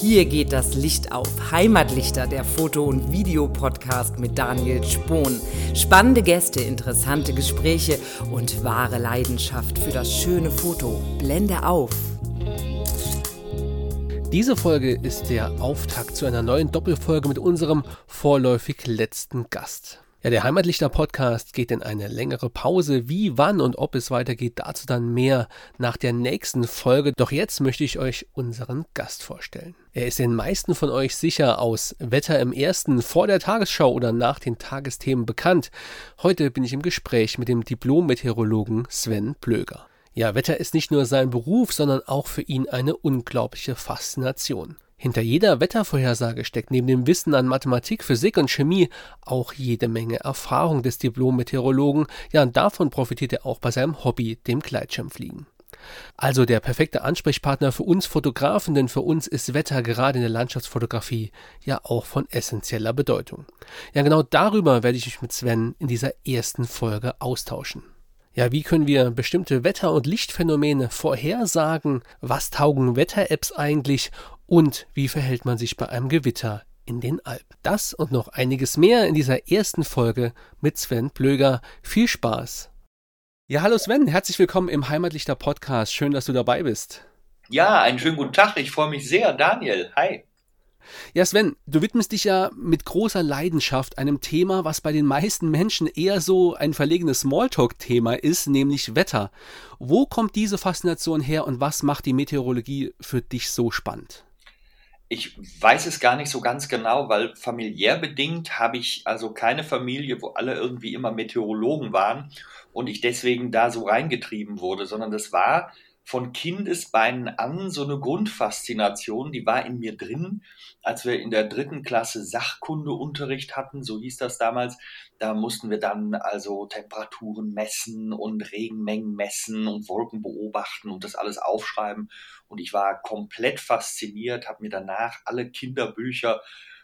Hier geht das Licht auf. Heimatlichter, der Foto- und Videopodcast mit Daniel Spohn. Spannende Gäste, interessante Gespräche und wahre Leidenschaft für das schöne Foto. Blende auf. Diese Folge ist der Auftakt zu einer neuen Doppelfolge mit unserem vorläufig letzten Gast. Ja, der Heimatlichter Podcast geht in eine längere Pause. Wie, wann und ob es weitergeht, dazu dann mehr nach der nächsten Folge. Doch jetzt möchte ich euch unseren Gast vorstellen. Er ist den meisten von euch sicher aus Wetter im ersten vor der Tagesschau oder nach den Tagesthemen bekannt. Heute bin ich im Gespräch mit dem Diplom-Meteorologen Sven Plöger. Ja, Wetter ist nicht nur sein Beruf, sondern auch für ihn eine unglaubliche Faszination. Hinter jeder Wettervorhersage steckt neben dem Wissen an Mathematik, Physik und Chemie auch jede Menge Erfahrung des Diplom-Meteorologen. Ja, und davon profitiert er auch bei seinem Hobby, dem Gleitschirmfliegen. Also der perfekte Ansprechpartner für uns Fotografen, denn für uns ist Wetter gerade in der Landschaftsfotografie ja auch von essentieller Bedeutung. Ja, genau darüber werde ich mich mit Sven in dieser ersten Folge austauschen. Ja, wie können wir bestimmte Wetter- und Lichtphänomene vorhersagen? Was taugen Wetter-Apps eigentlich? Und wie verhält man sich bei einem Gewitter in den Alpen? Das und noch einiges mehr in dieser ersten Folge mit Sven Plöger. Viel Spaß! Ja, hallo Sven, herzlich willkommen im Heimatlichter Podcast. Schön, dass du dabei bist. Ja, einen schönen guten Tag. Ich freue mich sehr. Daniel, hi. Ja, Sven, du widmest dich ja mit großer Leidenschaft einem Thema, was bei den meisten Menschen eher so ein verlegenes Smalltalk-Thema ist, nämlich Wetter. Wo kommt diese Faszination her und was macht die Meteorologie für dich so spannend? Ich weiß es gar nicht so ganz genau, weil familiär bedingt habe ich also keine Familie, wo alle irgendwie immer Meteorologen waren und ich deswegen da so reingetrieben wurde, sondern das war von Kindesbeinen an so eine Grundfaszination, die war in mir drin, als wir in der dritten Klasse Sachkundeunterricht hatten, so hieß das damals. Da mussten wir dann also Temperaturen messen und Regenmengen messen und Wolken beobachten und das alles aufschreiben. Und ich war komplett fasziniert, habe mir danach alle Kinderbücher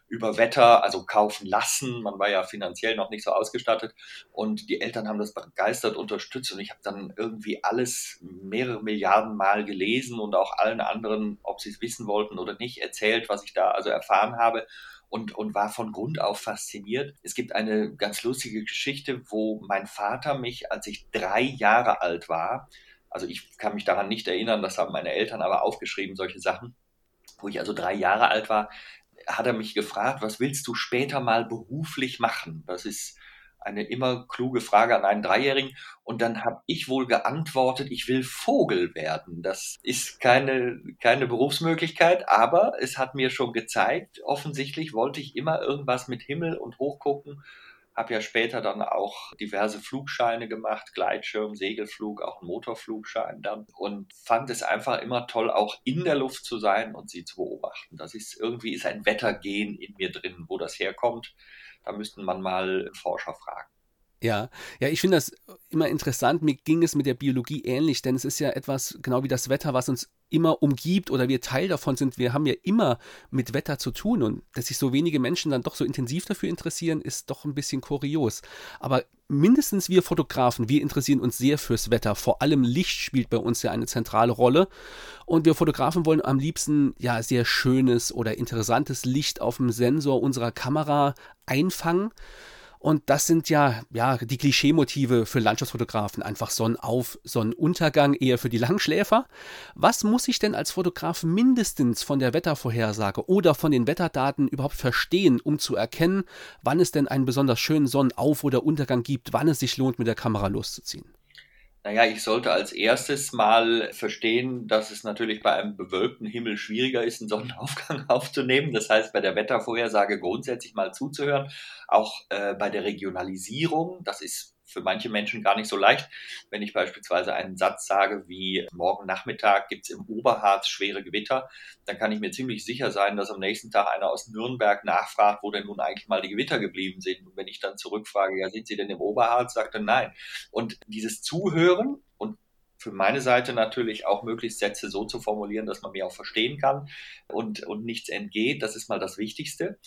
über Wetter, also kaufen lassen. Man war ja finanziell noch nicht so ausgestattet und die Eltern haben das begeistert unterstützt und ich habe dann irgendwie alles mehrere Milliarden Mal gelesen und auch allen anderen, ob sie es wissen wollten oder nicht, erzählt, was ich da also erfahren habe und, und war von Grund auf fasziniert. Es gibt eine ganz lustige Geschichte, wo mein Vater mich, als ich drei Jahre alt war, also ich kann mich daran nicht erinnern, das haben meine Eltern aber aufgeschrieben, solche Sachen, wo ich also drei Jahre alt war, hat er mich gefragt, was willst du später mal beruflich machen? Das ist eine immer kluge Frage an einen Dreijährigen. Und dann habe ich wohl geantwortet, ich will Vogel werden. Das ist keine, keine Berufsmöglichkeit, aber es hat mir schon gezeigt, offensichtlich wollte ich immer irgendwas mit Himmel und Hochgucken habe ja später dann auch diverse Flugscheine gemacht, Gleitschirm, Segelflug, auch einen Motorflugschein dann und fand es einfach immer toll, auch in der Luft zu sein und sie zu beobachten. Das ist irgendwie ist ein Wettergehen in mir drin, wo das herkommt. Da müssten man mal Forscher fragen. Ja, ja, ich finde das immer interessant. Mir ging es mit der Biologie ähnlich, denn es ist ja etwas, genau wie das Wetter, was uns immer umgibt oder wir Teil davon sind. Wir haben ja immer mit Wetter zu tun und dass sich so wenige Menschen dann doch so intensiv dafür interessieren, ist doch ein bisschen kurios. Aber mindestens wir Fotografen, wir interessieren uns sehr fürs Wetter. Vor allem Licht spielt bei uns ja eine zentrale Rolle. Und wir Fotografen wollen am liebsten ja sehr schönes oder interessantes Licht auf dem Sensor unserer Kamera einfangen. Und das sind ja, ja, die Klischeemotive für Landschaftsfotografen. Einfach Sonnenauf, Sonnenuntergang eher für die Langschläfer. Was muss ich denn als Fotograf mindestens von der Wettervorhersage oder von den Wetterdaten überhaupt verstehen, um zu erkennen, wann es denn einen besonders schönen Sonnenauf- oder Untergang gibt, wann es sich lohnt, mit der Kamera loszuziehen? Naja, ich sollte als erstes mal verstehen, dass es natürlich bei einem bewölkten Himmel schwieriger ist, einen Sonnenaufgang aufzunehmen. Das heißt, bei der Wettervorhersage grundsätzlich mal zuzuhören. Auch äh, bei der Regionalisierung, das ist für manche Menschen gar nicht so leicht. Wenn ich beispielsweise einen Satz sage wie morgen Nachmittag gibt es im Oberharz schwere Gewitter, dann kann ich mir ziemlich sicher sein, dass am nächsten Tag einer aus Nürnberg nachfragt, wo denn nun eigentlich mal die Gewitter geblieben sind. Und wenn ich dann zurückfrage, ja, sind sie denn im Oberharz, sagt er nein. Und dieses Zuhören und für meine Seite natürlich auch möglichst Sätze so zu formulieren, dass man mir auch verstehen kann und, und nichts entgeht. Das ist mal das Wichtigste.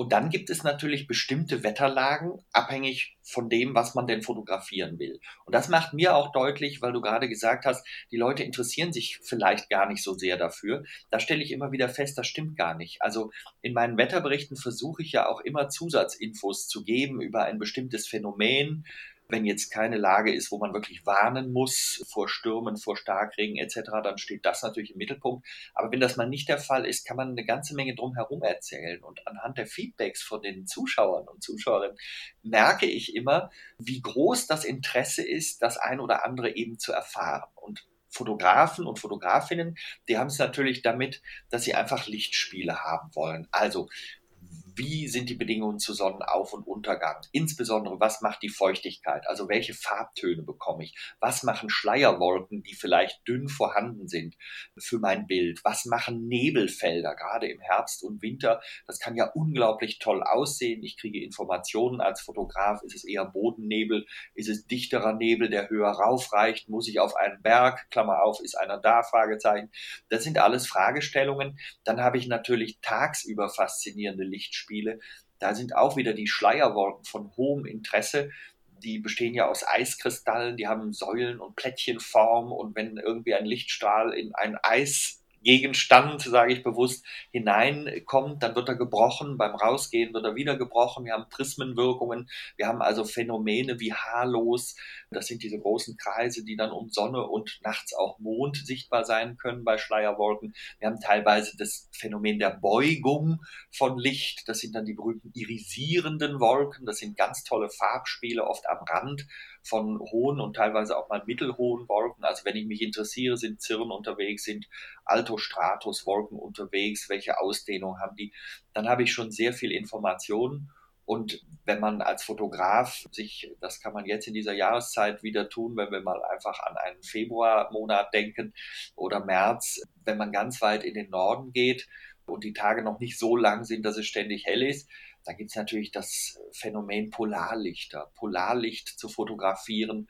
Und dann gibt es natürlich bestimmte Wetterlagen, abhängig von dem, was man denn fotografieren will. Und das macht mir auch deutlich, weil du gerade gesagt hast, die Leute interessieren sich vielleicht gar nicht so sehr dafür. Da stelle ich immer wieder fest, das stimmt gar nicht. Also in meinen Wetterberichten versuche ich ja auch immer Zusatzinfos zu geben über ein bestimmtes Phänomen, wenn jetzt keine Lage ist, wo man wirklich warnen muss vor Stürmen, vor Starkregen etc., dann steht das natürlich im Mittelpunkt. Aber wenn das mal nicht der Fall ist, kann man eine ganze Menge drumherum erzählen. Und anhand der Feedbacks von den Zuschauern und Zuschauerinnen merke ich immer, wie groß das Interesse ist, das ein oder andere eben zu erfahren. Und Fotografen und Fotografinnen, die haben es natürlich damit, dass sie einfach Lichtspiele haben wollen. Also wie sind die Bedingungen zu Sonnenauf- und Untergang? Insbesondere, was macht die Feuchtigkeit? Also welche Farbtöne bekomme ich? Was machen Schleierwolken, die vielleicht dünn vorhanden sind für mein Bild? Was machen Nebelfelder, gerade im Herbst und Winter? Das kann ja unglaublich toll aussehen. Ich kriege Informationen als Fotograf. Ist es eher Bodennebel? Ist es dichterer Nebel, der höher raufreicht? Muss ich auf einen Berg? Klammer auf, ist einer da? Fragezeichen. Das sind alles Fragestellungen. Dann habe ich natürlich tagsüber faszinierende Lichtspiele Spiele. Da sind auch wieder die Schleierwolken von hohem Interesse. Die bestehen ja aus Eiskristallen, die haben Säulen und Plättchenform und wenn irgendwie ein Lichtstrahl in ein Eis Gegenstand, sage ich bewusst, hineinkommt, dann wird er gebrochen. Beim Rausgehen wird er wieder gebrochen. Wir haben Prismenwirkungen. Wir haben also Phänomene wie Haarlos. Das sind diese großen Kreise, die dann um Sonne und nachts auch Mond sichtbar sein können bei Schleierwolken. Wir haben teilweise das Phänomen der Beugung von Licht. Das sind dann die berühmten irisierenden Wolken. Das sind ganz tolle Farbspiele, oft am Rand von hohen und teilweise auch mal mittelhohen Wolken. Also wenn ich mich interessiere, sind Zirren unterwegs, sind Altostratus-Wolken unterwegs, welche Ausdehnung haben die, dann habe ich schon sehr viel Informationen. Und wenn man als Fotograf sich, das kann man jetzt in dieser Jahreszeit wieder tun, wenn wir mal einfach an einen Februarmonat denken oder März, wenn man ganz weit in den Norden geht und die Tage noch nicht so lang sind, dass es ständig hell ist, da gibt es natürlich das Phänomen Polarlichter. Polarlicht zu fotografieren,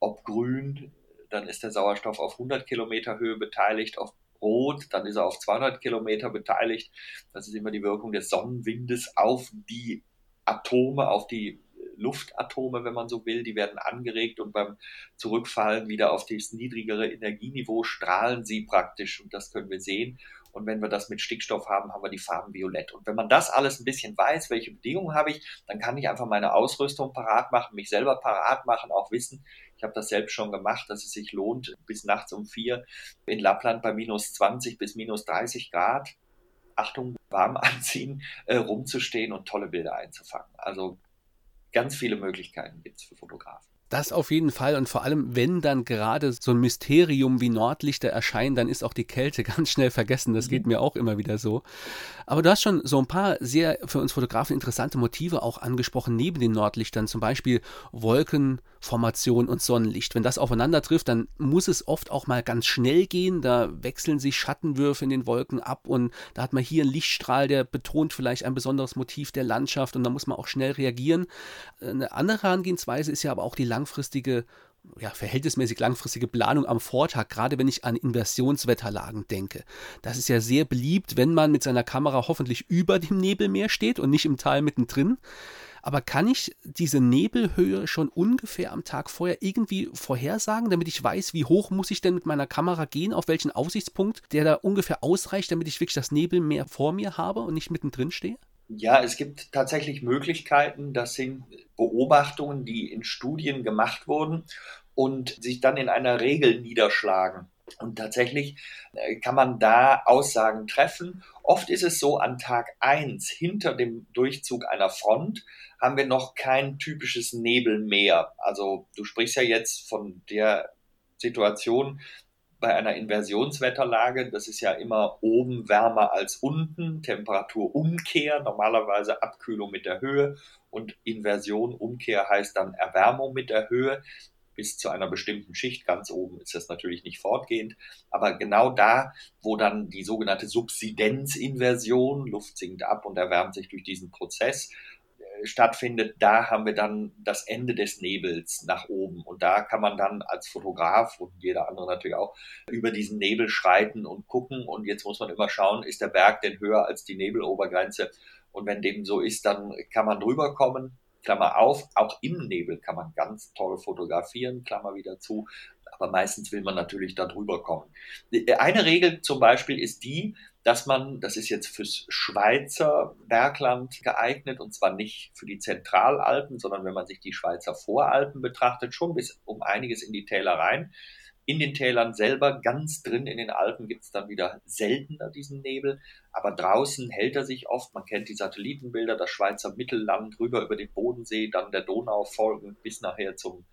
ob grün, dann ist der Sauerstoff auf 100 Kilometer Höhe beteiligt, auf rot, dann ist er auf 200 Kilometer beteiligt. Das ist immer die Wirkung des Sonnenwindes auf die Atome, auf die Luftatome, wenn man so will, die werden angeregt und beim Zurückfallen wieder auf das niedrigere Energieniveau strahlen sie praktisch und das können wir sehen. Und wenn wir das mit Stickstoff haben, haben wir die Farben violett. Und wenn man das alles ein bisschen weiß, welche Bedingungen habe ich, dann kann ich einfach meine Ausrüstung parat machen, mich selber parat machen, auch wissen, ich habe das selbst schon gemacht, dass es sich lohnt, bis nachts um vier in Lappland bei minus 20 bis minus 30 Grad Achtung, warm anziehen, äh, rumzustehen und tolle Bilder einzufangen. Also ganz viele Möglichkeiten gibt es für Fotografen. Das auf jeden Fall und vor allem, wenn dann gerade so ein Mysterium wie Nordlichter erscheinen, dann ist auch die Kälte ganz schnell vergessen. Das geht mhm. mir auch immer wieder so. Aber du hast schon so ein paar sehr für uns Fotografen interessante Motive auch angesprochen, neben den Nordlichtern, zum Beispiel Wolkenformation und Sonnenlicht. Wenn das aufeinander trifft, dann muss es oft auch mal ganz schnell gehen. Da wechseln sich Schattenwürfe in den Wolken ab und da hat man hier einen Lichtstrahl, der betont vielleicht ein besonderes Motiv der Landschaft und da muss man auch schnell reagieren. Eine andere Herangehensweise ist ja aber auch die langfristige ja, verhältnismäßig langfristige Planung am Vortag, gerade wenn ich an Inversionswetterlagen denke. Das ist ja sehr beliebt, wenn man mit seiner Kamera hoffentlich über dem Nebelmeer steht und nicht im Tal mittendrin. Aber kann ich diese Nebelhöhe schon ungefähr am Tag vorher irgendwie vorhersagen, damit ich weiß, wie hoch muss ich denn mit meiner Kamera gehen, auf welchen Aussichtspunkt, der da ungefähr ausreicht, damit ich wirklich das Nebelmeer vor mir habe und nicht mittendrin stehe? Ja, es gibt tatsächlich Möglichkeiten. Das sind Beobachtungen, die in Studien gemacht wurden und sich dann in einer Regel niederschlagen. Und tatsächlich äh, kann man da Aussagen treffen. Oft ist es so, an Tag eins hinter dem Durchzug einer Front haben wir noch kein typisches Nebelmeer. Also du sprichst ja jetzt von der Situation, bei einer Inversionswetterlage, das ist ja immer oben wärmer als unten, Temperaturumkehr, normalerweise Abkühlung mit der Höhe und Inversion, Umkehr heißt dann Erwärmung mit der Höhe bis zu einer bestimmten Schicht. Ganz oben ist das natürlich nicht fortgehend, aber genau da, wo dann die sogenannte Subsidenzinversion, Luft sinkt ab und erwärmt sich durch diesen Prozess, stattfindet, da haben wir dann das Ende des Nebels nach oben. Und da kann man dann als Fotograf und jeder andere natürlich auch über diesen Nebel schreiten und gucken. Und jetzt muss man immer schauen, ist der Berg denn höher als die Nebelobergrenze? Und wenn dem so ist, dann kann man drüber kommen. Klammer auf, auch im Nebel kann man ganz toll fotografieren, Klammer wieder zu. Aber meistens will man natürlich da drüber kommen. Eine Regel zum Beispiel ist die, dass man, das ist jetzt fürs Schweizer Bergland geeignet und zwar nicht für die Zentralalpen, sondern wenn man sich die Schweizer Voralpen betrachtet, schon bis um einiges in die Täler rein. In den Tälern selber, ganz drin in den Alpen, gibt es dann wieder seltener diesen Nebel, aber draußen hält er sich oft. Man kennt die Satellitenbilder, das Schweizer Mittelland rüber über den Bodensee, dann der Donau folgend bis nachher zum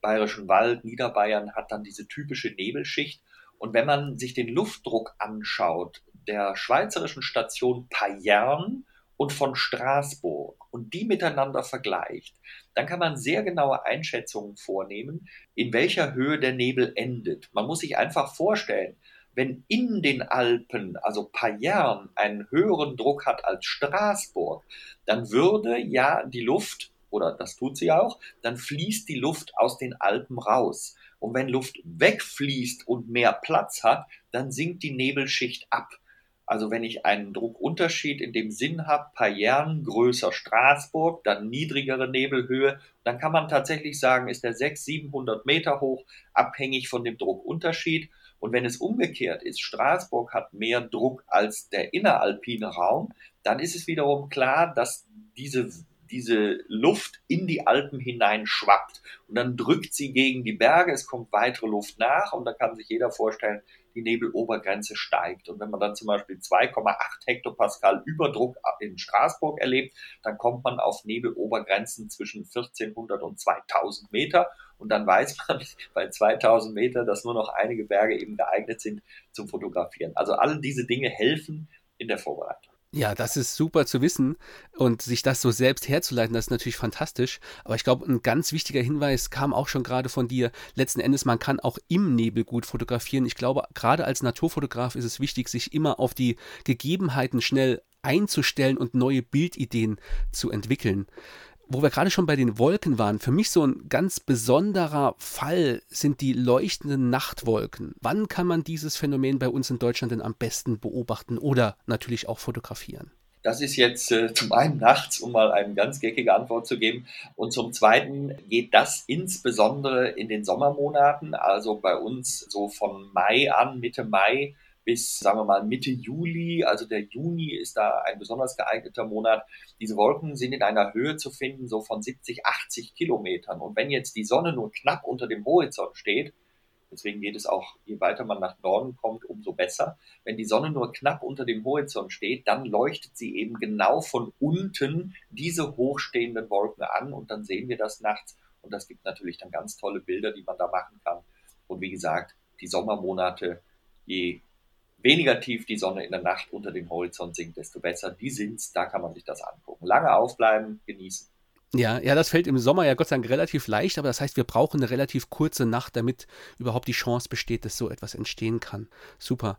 Bayerischen Wald. Niederbayern hat dann diese typische Nebelschicht. Und wenn man sich den Luftdruck anschaut, der schweizerischen Station Payern und von Straßburg und die miteinander vergleicht, dann kann man sehr genaue Einschätzungen vornehmen, in welcher Höhe der Nebel endet. Man muss sich einfach vorstellen, wenn in den Alpen, also Payern, einen höheren Druck hat als Straßburg, dann würde ja die Luft, oder das tut sie auch, dann fließt die Luft aus den Alpen raus. Und wenn Luft wegfließt und mehr Platz hat, dann sinkt die Nebelschicht ab. Also wenn ich einen Druckunterschied in dem Sinn habe, Payern größer Straßburg, dann niedrigere Nebelhöhe, dann kann man tatsächlich sagen, ist der 600, 700 Meter hoch, abhängig von dem Druckunterschied. Und wenn es umgekehrt ist, Straßburg hat mehr Druck als der inneralpine Raum, dann ist es wiederum klar, dass diese diese Luft in die Alpen hinein schwappt. Und dann drückt sie gegen die Berge, es kommt weitere Luft nach und da kann sich jeder vorstellen, die Nebelobergrenze steigt. Und wenn man dann zum Beispiel 2,8 Hektopascal Überdruck in Straßburg erlebt, dann kommt man auf Nebelobergrenzen zwischen 1400 und 2000 Meter. Und dann weiß man bei 2000 Meter, dass nur noch einige Berge eben geeignet sind zum Fotografieren. Also alle diese Dinge helfen in der Vorbereitung. Ja, das ist super zu wissen und sich das so selbst herzuleiten, das ist natürlich fantastisch. Aber ich glaube, ein ganz wichtiger Hinweis kam auch schon gerade von dir. Letzten Endes, man kann auch im Nebel gut fotografieren. Ich glaube, gerade als Naturfotograf ist es wichtig, sich immer auf die Gegebenheiten schnell einzustellen und neue Bildideen zu entwickeln wo wir gerade schon bei den Wolken waren, für mich so ein ganz besonderer Fall sind die leuchtenden Nachtwolken. Wann kann man dieses Phänomen bei uns in Deutschland denn am besten beobachten oder natürlich auch fotografieren? Das ist jetzt äh, zum einen nachts, um mal eine ganz geckige Antwort zu geben. Und zum zweiten geht das insbesondere in den Sommermonaten, also bei uns so von Mai an, Mitte Mai bis, sagen wir mal, Mitte Juli, also der Juni ist da ein besonders geeigneter Monat. Diese Wolken sind in einer Höhe zu finden, so von 70, 80 Kilometern. Und wenn jetzt die Sonne nur knapp unter dem Horizont steht, deswegen geht es auch, je weiter man nach Norden kommt, umso besser. Wenn die Sonne nur knapp unter dem Horizont steht, dann leuchtet sie eben genau von unten diese hochstehenden Wolken an und dann sehen wir das nachts. Und das gibt natürlich dann ganz tolle Bilder, die man da machen kann. Und wie gesagt, die Sommermonate, je weniger tief die Sonne in der Nacht unter dem Horizont sinkt, desto besser. Die sind's, da kann man sich das angucken. Lange aufbleiben, genießen. Ja, ja, das fällt im Sommer ja Gott sei Dank relativ leicht, aber das heißt, wir brauchen eine relativ kurze Nacht, damit überhaupt die Chance besteht, dass so etwas entstehen kann. Super.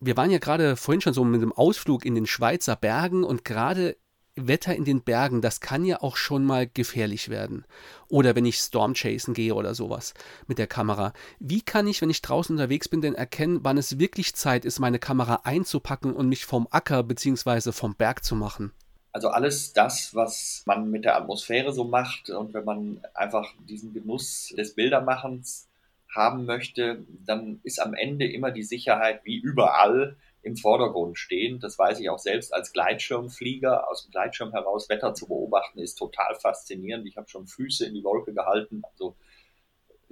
Wir waren ja gerade vorhin schon so mit einem Ausflug in den Schweizer Bergen und gerade Wetter in den Bergen, das kann ja auch schon mal gefährlich werden. Oder wenn ich Stormchasen gehe oder sowas mit der Kamera. Wie kann ich, wenn ich draußen unterwegs bin, denn erkennen, wann es wirklich Zeit ist, meine Kamera einzupacken und mich vom Acker bzw. vom Berg zu machen? Also alles das, was man mit der Atmosphäre so macht und wenn man einfach diesen Genuss des Bildermachens haben möchte, dann ist am Ende immer die Sicherheit wie überall im Vordergrund stehen. Das weiß ich auch selbst als Gleitschirmflieger. Aus dem Gleitschirm heraus Wetter zu beobachten ist total faszinierend. Ich habe schon Füße in die Wolke gehalten, also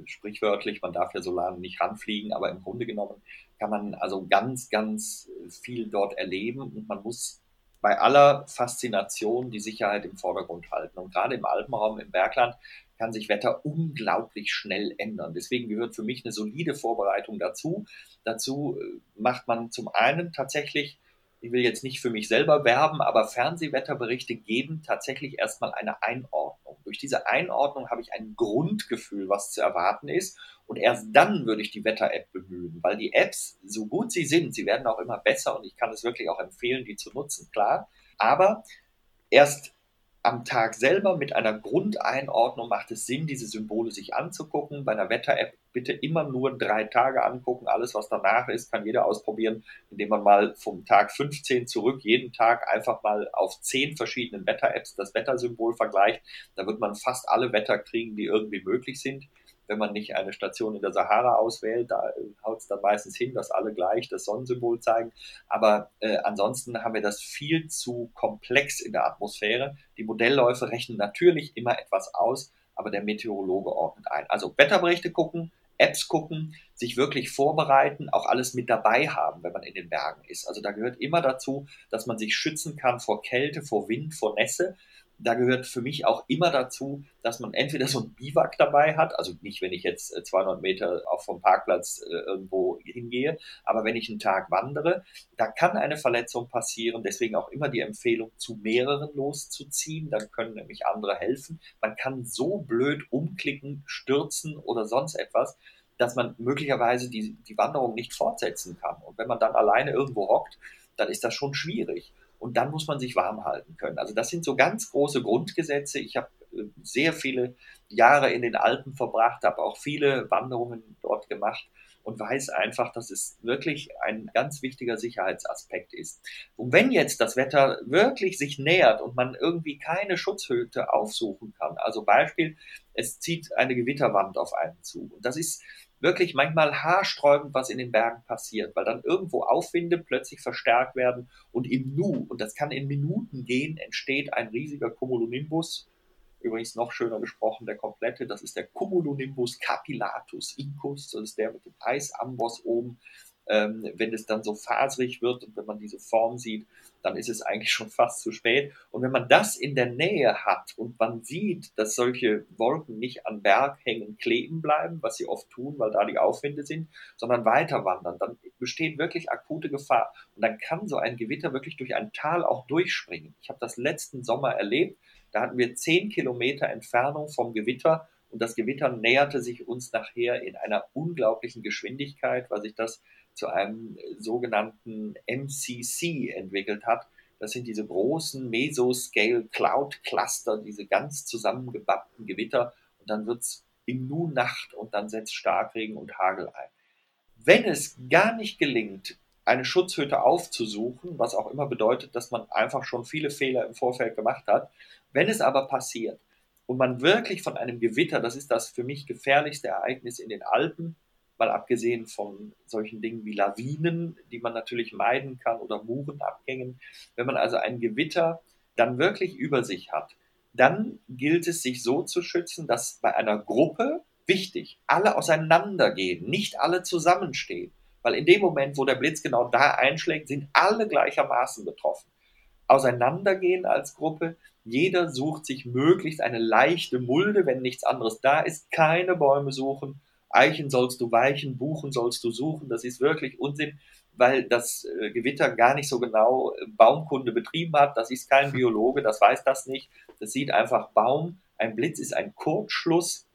sprichwörtlich, man darf ja so lange nicht ranfliegen, aber im Grunde genommen kann man also ganz, ganz viel dort erleben und man muss bei aller Faszination die Sicherheit im Vordergrund halten. Und gerade im Alpenraum, im Bergland, kann sich Wetter unglaublich schnell ändern. Deswegen gehört für mich eine solide Vorbereitung dazu. Dazu äh, macht man zum einen tatsächlich, ich will jetzt nicht für mich selber werben, aber Fernsehwetterberichte geben tatsächlich erstmal eine Einordnung. Durch diese Einordnung habe ich ein Grundgefühl, was zu erwarten ist. Und erst dann würde ich die Wetter-App bemühen, weil die Apps, so gut sie sind, sie werden auch immer besser und ich kann es wirklich auch empfehlen, die zu nutzen, klar. Aber erst am Tag selber mit einer Grundeinordnung macht es Sinn, diese Symbole sich anzugucken. Bei einer Wetter-App bitte immer nur drei Tage angucken. Alles, was danach ist, kann jeder ausprobieren, indem man mal vom Tag 15 zurück jeden Tag einfach mal auf zehn verschiedenen Wetter-Apps das Wettersymbol vergleicht. Da wird man fast alle Wetter kriegen, die irgendwie möglich sind wenn man nicht eine Station in der Sahara auswählt, da haut es dann meistens hin, dass alle gleich das Sonnensymbol zeigen. Aber äh, ansonsten haben wir das viel zu komplex in der Atmosphäre. Die Modellläufe rechnen natürlich immer etwas aus, aber der Meteorologe ordnet ein. Also Wetterberichte gucken, Apps gucken, sich wirklich vorbereiten, auch alles mit dabei haben, wenn man in den Bergen ist. Also da gehört immer dazu, dass man sich schützen kann vor Kälte, vor Wind, vor Nässe da gehört für mich auch immer dazu, dass man entweder so ein Biwak dabei hat, also nicht, wenn ich jetzt 200 äh, Meter auch vom Parkplatz äh, irgendwo hingehe, aber wenn ich einen Tag wandere, da kann eine Verletzung passieren. Deswegen auch immer die Empfehlung, zu mehreren loszuziehen. Dann können nämlich andere helfen. Man kann so blöd umklicken, stürzen oder sonst etwas, dass man möglicherweise die, die Wanderung nicht fortsetzen kann. Und wenn man dann alleine irgendwo hockt, dann ist das schon schwierig und dann muss man sich warm halten können. Also das sind so ganz große Grundgesetze. Ich habe äh, sehr viele Jahre in den Alpen verbracht, habe auch viele Wanderungen dort gemacht und weiß einfach, dass es wirklich ein ganz wichtiger Sicherheitsaspekt ist. Und wenn jetzt das Wetter wirklich sich nähert und man irgendwie keine Schutzhütte aufsuchen kann, also Beispiel, es zieht eine Gewitterwand auf einen zu. Und das ist wirklich manchmal haarsträubend, was in den Bergen passiert, weil dann irgendwo Aufwinde plötzlich verstärkt werden und im Nu, und das kann in Minuten gehen, entsteht ein riesiger Cumulonimbus. Übrigens noch schöner gesprochen, der komplette, das ist der Cumulonimbus capillatus incus, das ist der mit dem Eisamboss oben ähm, wenn es dann so faserig wird und wenn man diese Form sieht, dann ist es eigentlich schon fast zu spät. Und wenn man das in der Nähe hat und man sieht, dass solche Wolken nicht an Berghängen kleben bleiben, was sie oft tun, weil da die Aufwinde sind, sondern weiter wandern, dann besteht wirklich akute Gefahr. Und dann kann so ein Gewitter wirklich durch ein Tal auch durchspringen. Ich habe das letzten Sommer erlebt. Da hatten wir zehn Kilometer Entfernung vom Gewitter und das Gewitter näherte sich uns nachher in einer unglaublichen Geschwindigkeit, weil sich das zu einem sogenannten MCC entwickelt hat. Das sind diese großen Mesoscale Cloud Cluster, diese ganz zusammengebappten Gewitter. Und dann wird es im Nu Nacht und dann setzt Starkregen und Hagel ein. Wenn es gar nicht gelingt, eine Schutzhütte aufzusuchen, was auch immer bedeutet, dass man einfach schon viele Fehler im Vorfeld gemacht hat, wenn es aber passiert und man wirklich von einem Gewitter, das ist das für mich gefährlichste Ereignis in den Alpen, mal abgesehen von solchen Dingen wie Lawinen, die man natürlich meiden kann oder Murenabgängen. Wenn man also ein Gewitter dann wirklich über sich hat, dann gilt es, sich so zu schützen, dass bei einer Gruppe, wichtig, alle auseinandergehen, nicht alle zusammenstehen. Weil in dem Moment, wo der Blitz genau da einschlägt, sind alle gleichermaßen betroffen. Auseinandergehen als Gruppe, jeder sucht sich möglichst eine leichte Mulde, wenn nichts anderes da ist, keine Bäume suchen, Eichen sollst du weichen, Buchen sollst du suchen. Das ist wirklich Unsinn, weil das äh, Gewitter gar nicht so genau äh, Baumkunde betrieben hat. Das ist kein Biologe, das weiß das nicht. Das sieht einfach Baum. Ein Blitz ist ein Kurzschluss.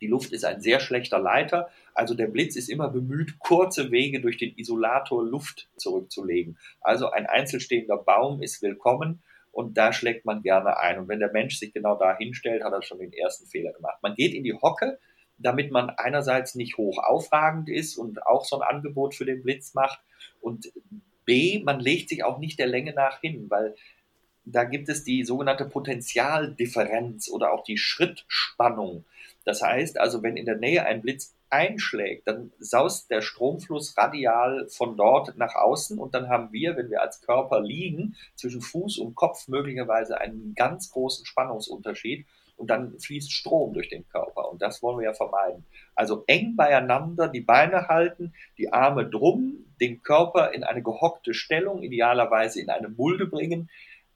Die Luft ist ein sehr schlechter Leiter. Also der Blitz ist immer bemüht, kurze Wege durch den Isolator Luft zurückzulegen. Also ein einzelstehender Baum ist willkommen und da schlägt man gerne ein. Und wenn der Mensch sich genau da hinstellt, hat er schon den ersten Fehler gemacht. Man geht in die Hocke, damit man einerseits nicht hoch aufragend ist und auch so ein Angebot für den Blitz macht und B, man legt sich auch nicht der Länge nach hin, weil da gibt es die sogenannte Potentialdifferenz oder auch die Schrittspannung. Das heißt also, wenn in der Nähe ein Blitz einschlägt, dann saust der Stromfluss radial von dort nach außen und dann haben wir, wenn wir als Körper liegen, zwischen Fuß und Kopf möglicherweise einen ganz großen Spannungsunterschied und dann fließt Strom durch den Körper und das wollen wir ja vermeiden. Also eng beieinander die Beine halten, die Arme drum, den Körper in eine gehockte Stellung, idealerweise in eine Mulde bringen.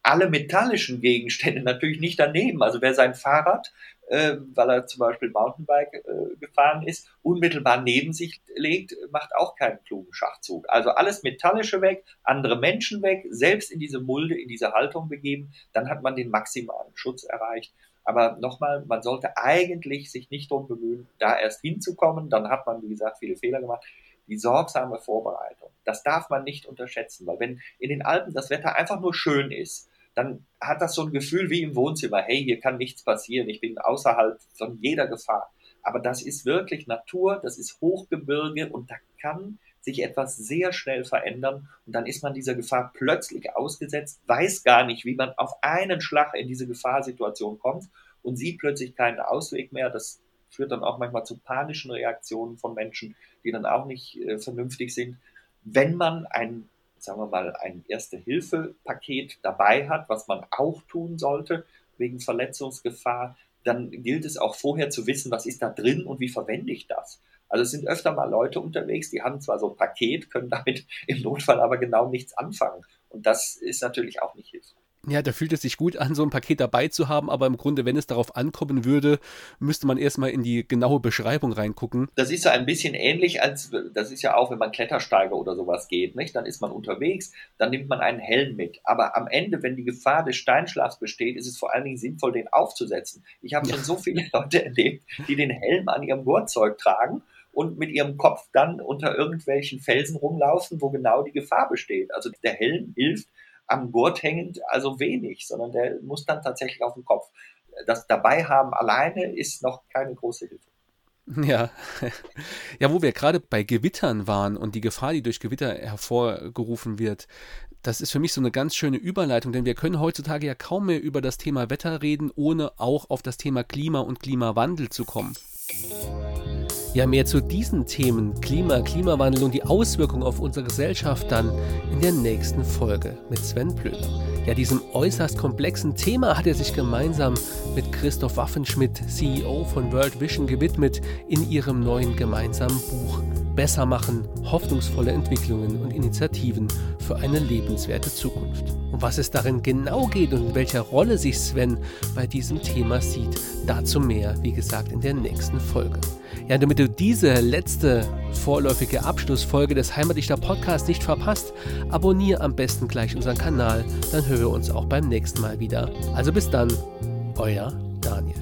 Alle metallischen Gegenstände natürlich nicht daneben. Also wer sein Fahrrad, äh, weil er zum Beispiel Mountainbike äh, gefahren ist, unmittelbar neben sich legt, macht auch keinen klugen Schachzug. Also alles Metallische weg, andere Menschen weg, selbst in diese Mulde, in diese Haltung begeben, dann hat man den maximalen Schutz erreicht. Aber nochmal, man sollte eigentlich sich nicht darum bemühen, da erst hinzukommen. Dann hat man, wie gesagt, viele Fehler gemacht. Die sorgsame Vorbereitung, das darf man nicht unterschätzen, weil wenn in den Alpen das Wetter einfach nur schön ist, dann hat das so ein Gefühl wie im Wohnzimmer, hey, hier kann nichts passieren, ich bin außerhalb von jeder Gefahr. Aber das ist wirklich Natur, das ist Hochgebirge und da kann sich etwas sehr schnell verändern und dann ist man dieser Gefahr plötzlich ausgesetzt, weiß gar nicht, wie man auf einen Schlag in diese Gefahrsituation kommt und sieht plötzlich keinen Ausweg mehr. Das führt dann auch manchmal zu panischen Reaktionen von Menschen, die dann auch nicht äh, vernünftig sind. Wenn man ein, sagen wir mal, ein Erste-Hilfe-Paket dabei hat, was man auch tun sollte wegen Verletzungsgefahr, dann gilt es auch vorher zu wissen, was ist da drin und wie verwende ich das. Also es sind öfter mal Leute unterwegs, die haben zwar so ein Paket, können damit im Notfall aber genau nichts anfangen. Und das ist natürlich auch nicht hilfreich. Ja, da fühlt es sich gut an, so ein Paket dabei zu haben, aber im Grunde, wenn es darauf ankommen würde, müsste man erstmal in die genaue Beschreibung reingucken. Das ist so ein bisschen ähnlich, als das ist ja auch, wenn man Klettersteiger oder sowas geht, nicht? Dann ist man unterwegs, dann nimmt man einen Helm mit. Aber am Ende, wenn die Gefahr des Steinschlags besteht, ist es vor allen Dingen sinnvoll, den aufzusetzen. Ich habe schon so viele Leute erlebt, die den Helm an ihrem Gurtzeug tragen und mit ihrem Kopf dann unter irgendwelchen Felsen rumlaufen, wo genau die Gefahr besteht. Also der Helm hilft am Gurt hängend also wenig, sondern der muss dann tatsächlich auf den Kopf. Das dabei haben alleine ist noch keine große Hilfe. Ja. ja, wo wir gerade bei Gewittern waren und die Gefahr, die durch Gewitter hervorgerufen wird, das ist für mich so eine ganz schöne Überleitung, denn wir können heutzutage ja kaum mehr über das Thema Wetter reden, ohne auch auf das Thema Klima und Klimawandel zu kommen. Ja, mehr zu diesen Themen Klima, Klimawandel und die Auswirkungen auf unsere Gesellschaft dann in der nächsten Folge mit Sven Blöder. Ja, diesem äußerst komplexen Thema hat er sich gemeinsam mit Christoph Waffenschmidt, CEO von World Vision, gewidmet in ihrem neuen gemeinsamen Buch besser machen, hoffnungsvolle Entwicklungen und Initiativen für eine lebenswerte Zukunft. Um was es darin genau geht und in welcher Rolle sich Sven bei diesem Thema sieht, dazu mehr, wie gesagt, in der nächsten Folge. Ja, damit du diese letzte vorläufige Abschlussfolge des Heimatdichter Podcasts nicht verpasst, abonniere am besten gleich unseren Kanal, dann hören wir uns auch beim nächsten Mal wieder. Also bis dann, euer Daniel.